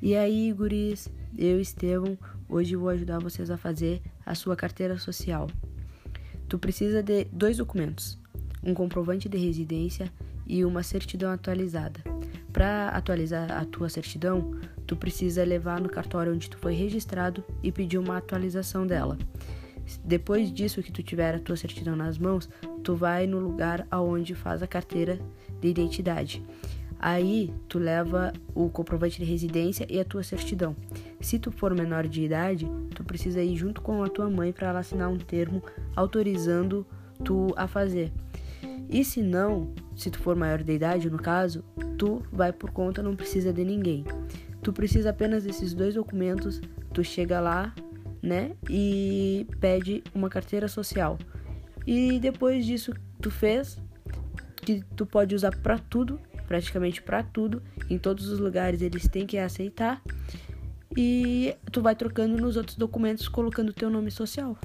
E aí, guris, eu, Estevão, hoje vou ajudar vocês a fazer a sua carteira social. Tu precisa de dois documentos: um comprovante de residência e uma certidão atualizada. Para atualizar a tua certidão, tu precisa levar no cartório onde tu foi registrado e pedir uma atualização dela. Depois disso que tu tiver a tua certidão nas mãos, tu vai no lugar aonde faz a carteira de identidade Aí tu leva o comprovante de residência e a tua certidão. Se tu for menor de idade, tu precisa ir junto com a tua mãe para ela assinar um termo autorizando tu a fazer. E se não, se tu for maior de idade, no caso, tu vai por conta, não precisa de ninguém. Tu precisa apenas desses dois documentos, tu chega lá, né, e pede uma carteira social. E depois disso tu fez, que tu pode usar para tudo, praticamente para tudo. Em todos os lugares eles têm que aceitar. E tu vai trocando nos outros documentos colocando teu nome social.